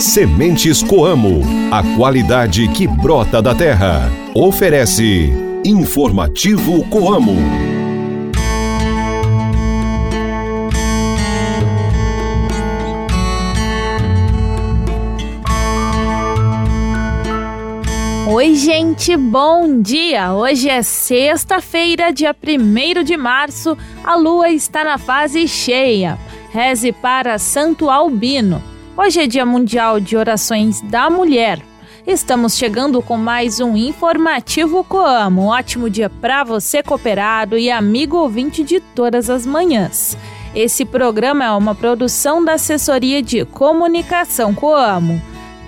Sementes Coamo, a qualidade que brota da terra. Oferece Informativo Coamo. Oi, gente, bom dia! Hoje é sexta-feira, dia 1 de março, a lua está na fase cheia. Reze para Santo Albino. Hoje é Dia Mundial de Orações da Mulher. Estamos chegando com mais um informativo Coamo. Um ótimo dia para você, cooperado e amigo ouvinte de todas as manhãs. Esse programa é uma produção da Assessoria de Comunicação Coamo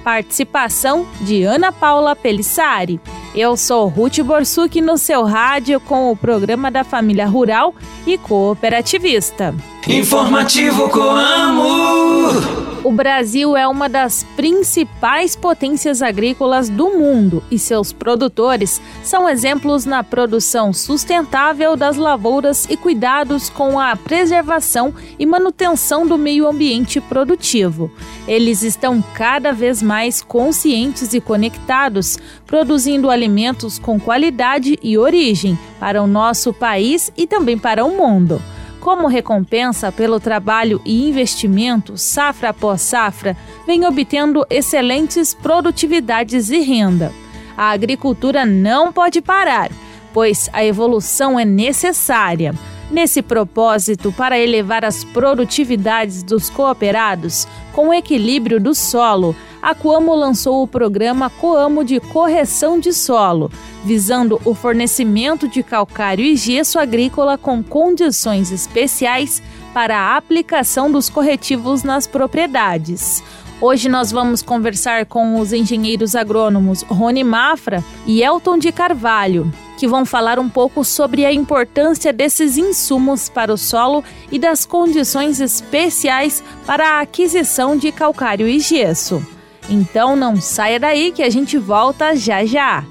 Participação de Ana Paula Pelissari. Eu sou Ruth Borsuk no seu rádio com o programa da Família Rural e Cooperativista. Informativo Coamo. O Brasil é uma das principais potências agrícolas do mundo e seus produtores são exemplos na produção sustentável das lavouras e cuidados com a preservação e manutenção do meio ambiente produtivo. Eles estão cada vez mais conscientes e conectados, produzindo alimentos com qualidade e origem para o nosso país e também para o mundo. Como recompensa pelo trabalho e investimento, safra após safra, vem obtendo excelentes produtividades e renda. A agricultura não pode parar, pois a evolução é necessária. Nesse propósito, para elevar as produtividades dos cooperados com o equilíbrio do solo, a Coamo lançou o programa Coamo de Correção de Solo, visando o fornecimento de calcário e gesso agrícola com condições especiais para a aplicação dos corretivos nas propriedades. Hoje nós vamos conversar com os engenheiros agrônomos Rony Mafra e Elton de Carvalho, que vão falar um pouco sobre a importância desses insumos para o solo e das condições especiais para a aquisição de calcário e gesso. Então não saia daí que a gente volta já já.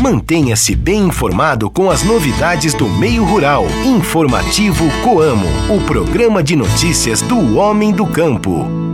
Mantenha-se bem informado com as novidades do meio rural. Informativo Coamo, o programa de notícias do homem do campo.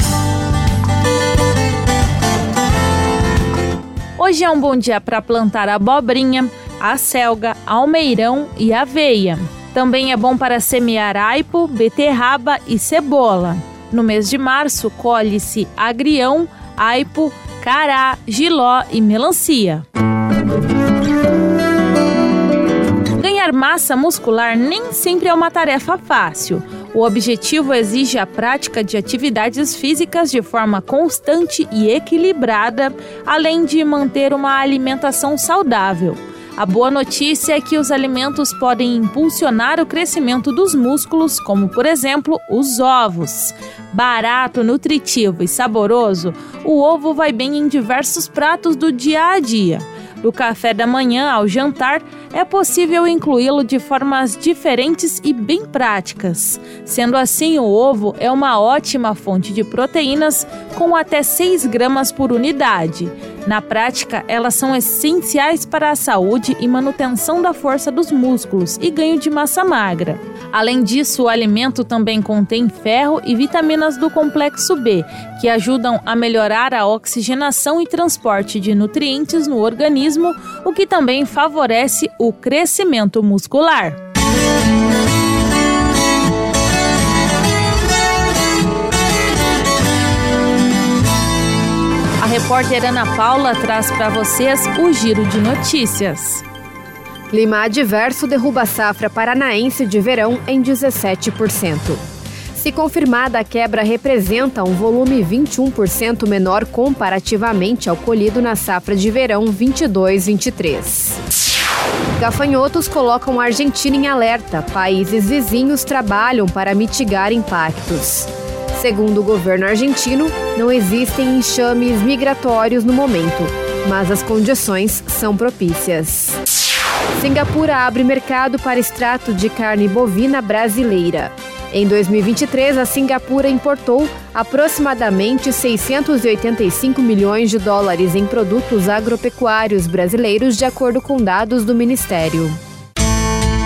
Hoje é um bom dia para plantar abobrinha, a almeirão e aveia. Também é bom para semear aipo, beterraba e cebola. No mês de março, colhe-se agrião, aipo, cará, giló e melancia. Ganhar massa muscular nem sempre é uma tarefa fácil. O objetivo exige a prática de atividades físicas de forma constante e equilibrada, além de manter uma alimentação saudável. A boa notícia é que os alimentos podem impulsionar o crescimento dos músculos, como por exemplo os ovos. Barato, nutritivo e saboroso, o ovo vai bem em diversos pratos do dia a dia. Do café da manhã ao jantar, é possível incluí-lo de formas diferentes e bem práticas. Sendo assim, o ovo é uma ótima fonte de proteínas com até 6 gramas por unidade. Na prática, elas são essenciais para a saúde e manutenção da força dos músculos e ganho de massa magra. Além disso, o alimento também contém ferro e vitaminas do complexo B, que ajudam a melhorar a oxigenação e transporte de nutrientes no organismo, o que também favorece o crescimento muscular. Repórter Ana Paula traz para vocês o giro de notícias. Clima adverso derruba a safra paranaense de verão em 17%. Se confirmada, a quebra representa um volume 21% menor comparativamente ao colhido na safra de verão 22-23. Gafanhotos colocam a Argentina em alerta. Países vizinhos trabalham para mitigar impactos. Segundo o governo argentino, não existem enxames migratórios no momento, mas as condições são propícias. Singapura abre mercado para extrato de carne bovina brasileira. Em 2023, a Singapura importou aproximadamente 685 milhões de dólares em produtos agropecuários brasileiros, de acordo com dados do Ministério.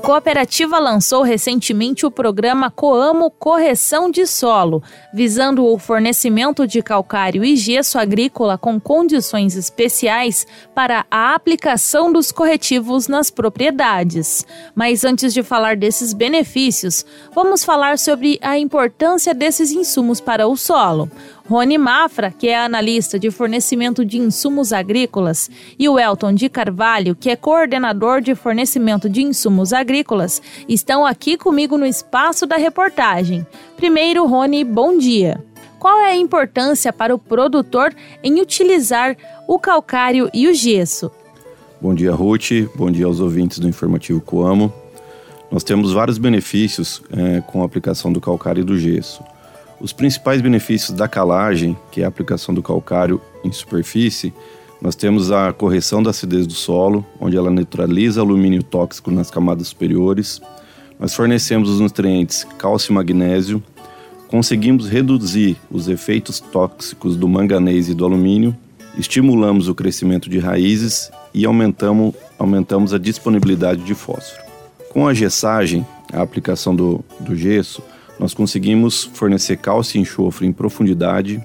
Cooperativa lançou recentemente o programa Coamo Correção de Solo, visando o fornecimento de calcário e gesso agrícola com condições especiais para a aplicação dos corretivos nas propriedades. Mas antes de falar desses benefícios, vamos falar sobre a importância desses insumos para o solo. Rony Mafra, que é analista de fornecimento de insumos agrícolas, e o Elton de Carvalho, que é coordenador de fornecimento de insumos agrícolas, estão aqui comigo no espaço da reportagem. Primeiro, Rony, bom dia. Qual é a importância para o produtor em utilizar o calcário e o gesso? Bom dia, Ruth. Bom dia aos ouvintes do Informativo Coamo. Nós temos vários benefícios é, com a aplicação do calcário e do gesso. Os principais benefícios da calagem, que é a aplicação do calcário em superfície, nós temos a correção da acidez do solo, onde ela neutraliza alumínio tóxico nas camadas superiores. Nós fornecemos os nutrientes cálcio e magnésio. Conseguimos reduzir os efeitos tóxicos do manganês e do alumínio. Estimulamos o crescimento de raízes e aumentamos, aumentamos a disponibilidade de fósforo. Com a gessagem, a aplicação do, do gesso, nós conseguimos fornecer cálcio e enxofre em profundidade,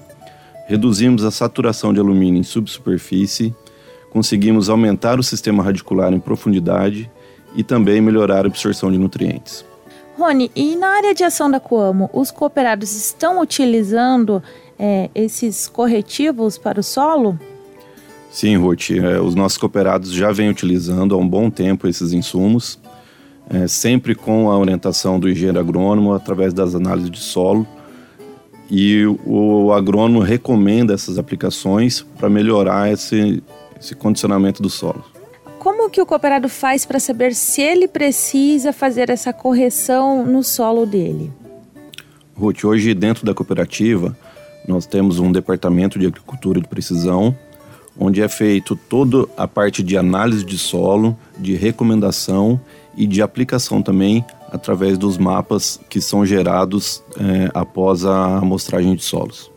reduzimos a saturação de alumínio em subsuperfície, conseguimos aumentar o sistema radicular em profundidade e também melhorar a absorção de nutrientes. Rony, e na área de ação da Coamo, os cooperados estão utilizando é, esses corretivos para o solo? Sim, Ruth. É, os nossos cooperados já vêm utilizando há um bom tempo esses insumos é, sempre com a orientação do engenheiro agrônomo através das análises de solo. E o, o agrônomo recomenda essas aplicações para melhorar esse, esse condicionamento do solo. Como que o cooperado faz para saber se ele precisa fazer essa correção no solo dele? Ruth, hoje dentro da cooperativa nós temos um departamento de agricultura de precisão onde é feito toda a parte de análise de solo, de recomendação e de aplicação também através dos mapas que são gerados é, após a amostragem de solos.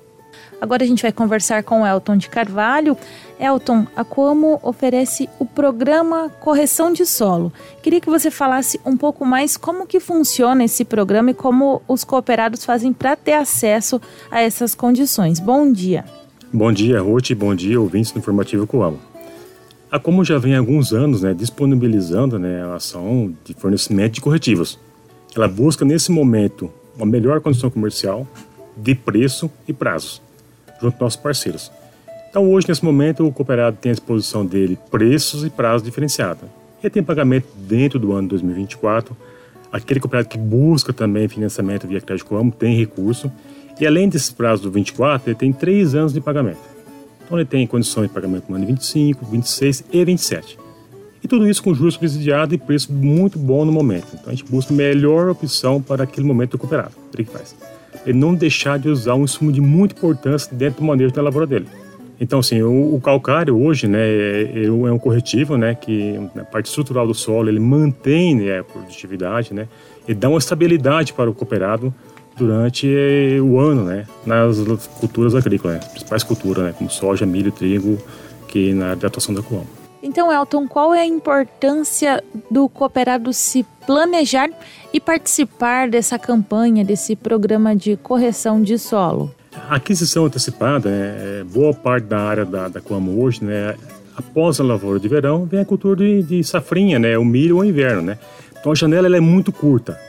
Agora a gente vai conversar com o Elton de Carvalho. Elton, a Como oferece o programa Correção de Solo. Queria que você falasse um pouco mais como que funciona esse programa e como os cooperados fazem para ter acesso a essas condições. Bom dia. Bom dia, Ruth. Bom dia, ouvintes do Informativo Coamo. A Como já vem há alguns anos né, disponibilizando né, a ação de fornecimento de corretivos. Ela busca, nesse momento, uma melhor condição comercial, de preço e prazos, junto aos nossos parceiros. Então, hoje, nesse momento, o cooperado tem à disposição dele preços e prazos diferenciados. Ele tem pagamento dentro do ano 2024. Aquele cooperado que busca também financiamento via crédito Coamo tem recurso e além desses prazos do 24, ele tem três anos de pagamento. Então ele tem condições de pagamento no ano de 25, 26 e 27. E tudo isso com juros subsidiados e preço muito bom no momento. Então a gente busca a melhor opção para aquele momento do cooperado. Ele que faz. Ele não deixar de usar um insumo de muita importância dentro do manejo da lavoura dele. Então, assim, o, o calcário hoje, né, é, é, um corretivo, né, que na parte estrutural do solo ele mantém né, a produtividade, né, e dá uma estabilidade para o cooperado durante o ano, né, nas culturas agrícolas, né, principais culturas, né, como soja, milho, trigo, que na atuação da Coamo. Então, Elton, qual é a importância do cooperado se planejar e participar dessa campanha, desse programa de correção de solo? A aquisição antecipada, né, boa parte da área da, da Coamo hoje, né, após a lavoura de verão, vem a cultura de, de safrinha, né, o milho ou inverno, né. Então a janela ela é muito curta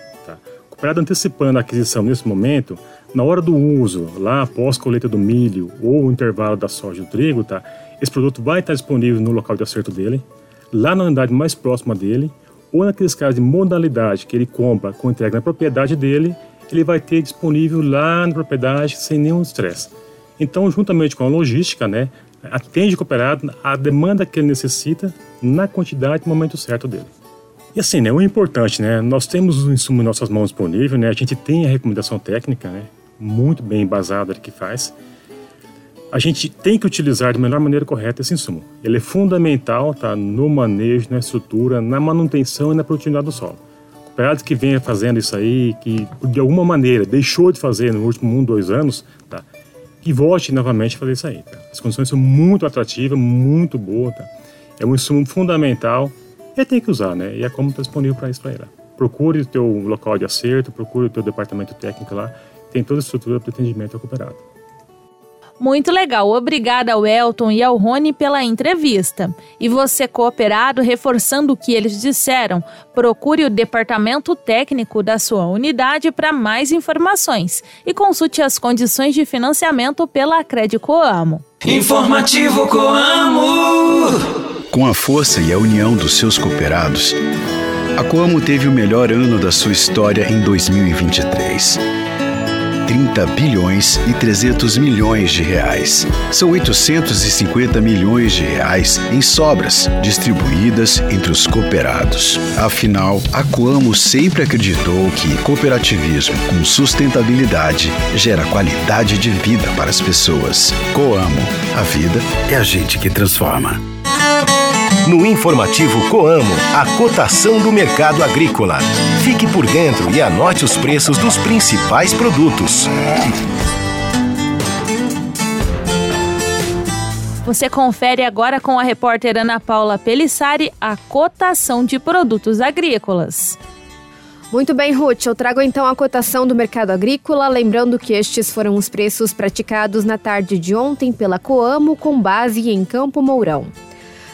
para antecipando a aquisição nesse momento, na hora do uso, lá após a colheita do milho ou o intervalo da soja e do trigo, tá? Esse produto vai estar disponível no local de acerto dele, lá na unidade mais próxima dele, ou naqueles casos de modalidade que ele compra com entrega na propriedade dele, ele vai ter disponível lá na propriedade sem nenhum estresse. Então, juntamente com a logística, né, atende o cooperado a demanda que ele necessita na quantidade no momento certo dele. E assim, né, o importante, né, nós temos o insumo em nossas mãos disponível, né, a gente tem a recomendação técnica, né, muito bem embasada que faz. A gente tem que utilizar de melhor maneira correta esse insumo. Ele é fundamental tá, no manejo, na estrutura, na manutenção e na produtividade do solo. Cooperado que venha fazendo isso aí, que de alguma maneira deixou de fazer no último um, dois anos, tá, que volte novamente a fazer isso aí. Tá? As condições são muito atrativas, muito boas. Tá? É um insumo fundamental e tem que usar, né? E é como está disponível para isso para ele. Procure o teu local de acerto, procure o teu departamento técnico lá, tem toda a estrutura para atendimento ao cooperado. Muito legal. Obrigada ao Elton e ao Rony pela entrevista. E você, cooperado, reforçando o que eles disseram, procure o departamento técnico da sua unidade para mais informações e consulte as condições de financiamento pela Credicoamo. Informativo Coamo. Com a força e a união dos seus cooperados, a Coamo teve o melhor ano da sua história em 2023. 30 bilhões e 300 milhões de reais. São 850 milhões de reais em sobras distribuídas entre os cooperados. Afinal, a Coamo sempre acreditou que cooperativismo com sustentabilidade gera qualidade de vida para as pessoas. Coamo, a vida é a gente que transforma. No informativo Coamo, a cotação do mercado agrícola. Fique por dentro e anote os preços dos principais produtos. Você confere agora com a repórter Ana Paula Pelissari a cotação de produtos agrícolas. Muito bem, Ruth. Eu trago então a cotação do mercado agrícola, lembrando que estes foram os preços praticados na tarde de ontem pela Coamo, com base em Campo Mourão.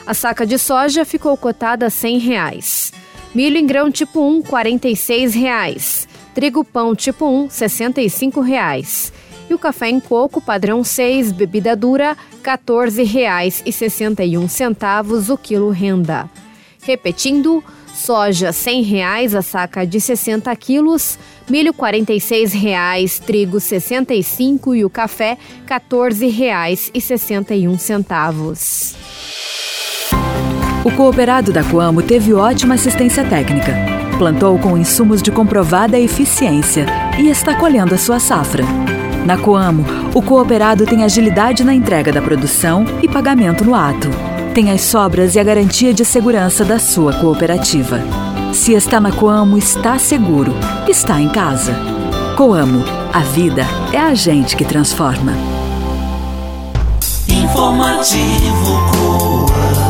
A saca de soja ficou cotada a 100 reais. Milho em grão tipo 1, 46 reais. Trigo pão tipo 1, 65 reais. E o café em coco padrão 6, bebida dura, R$ 14,61 o quilo renda. Repetindo, soja 100 reais a saca de 60 quilos, milho 46 reais, trigo R$ 65 e o café R$ 14,61. O cooperado da Coamo teve ótima assistência técnica. Plantou com insumos de comprovada eficiência e está colhendo a sua safra. Na Coamo, o cooperado tem agilidade na entrega da produção e pagamento no ato. Tem as sobras e a garantia de segurança da sua cooperativa. Se está na Coamo, está seguro. Está em casa. Coamo, a vida é a gente que transforma. Informativo Coamo.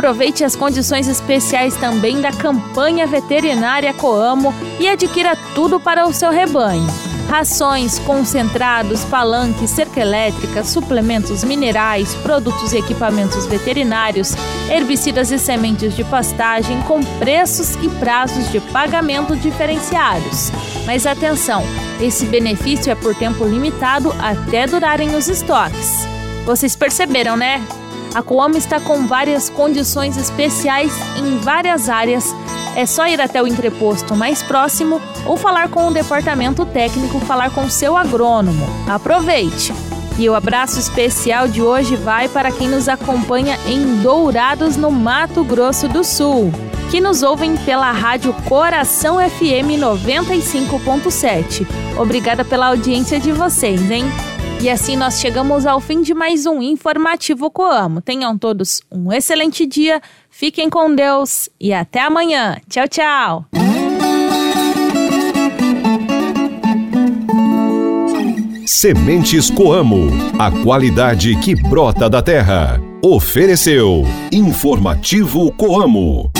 Aproveite as condições especiais também da campanha veterinária Coamo e adquira tudo para o seu rebanho. Rações, concentrados, palanques, cerca elétrica, suplementos minerais, produtos e equipamentos veterinários, herbicidas e sementes de pastagem com preços e prazos de pagamento diferenciados. Mas atenção, esse benefício é por tempo limitado até durarem os estoques. Vocês perceberam, né? A Coamo está com várias condições especiais em várias áreas. É só ir até o entreposto mais próximo ou falar com o departamento técnico, falar com seu agrônomo. Aproveite! E o abraço especial de hoje vai para quem nos acompanha em Dourados, no Mato Grosso do Sul, que nos ouvem pela rádio Coração FM 95.7. Obrigada pela audiência de vocês, hein? E assim nós chegamos ao fim de mais um Informativo Coamo. Tenham todos um excelente dia, fiquem com Deus e até amanhã. Tchau, tchau! Sementes Coamo, a qualidade que brota da terra. Ofereceu Informativo Coamo.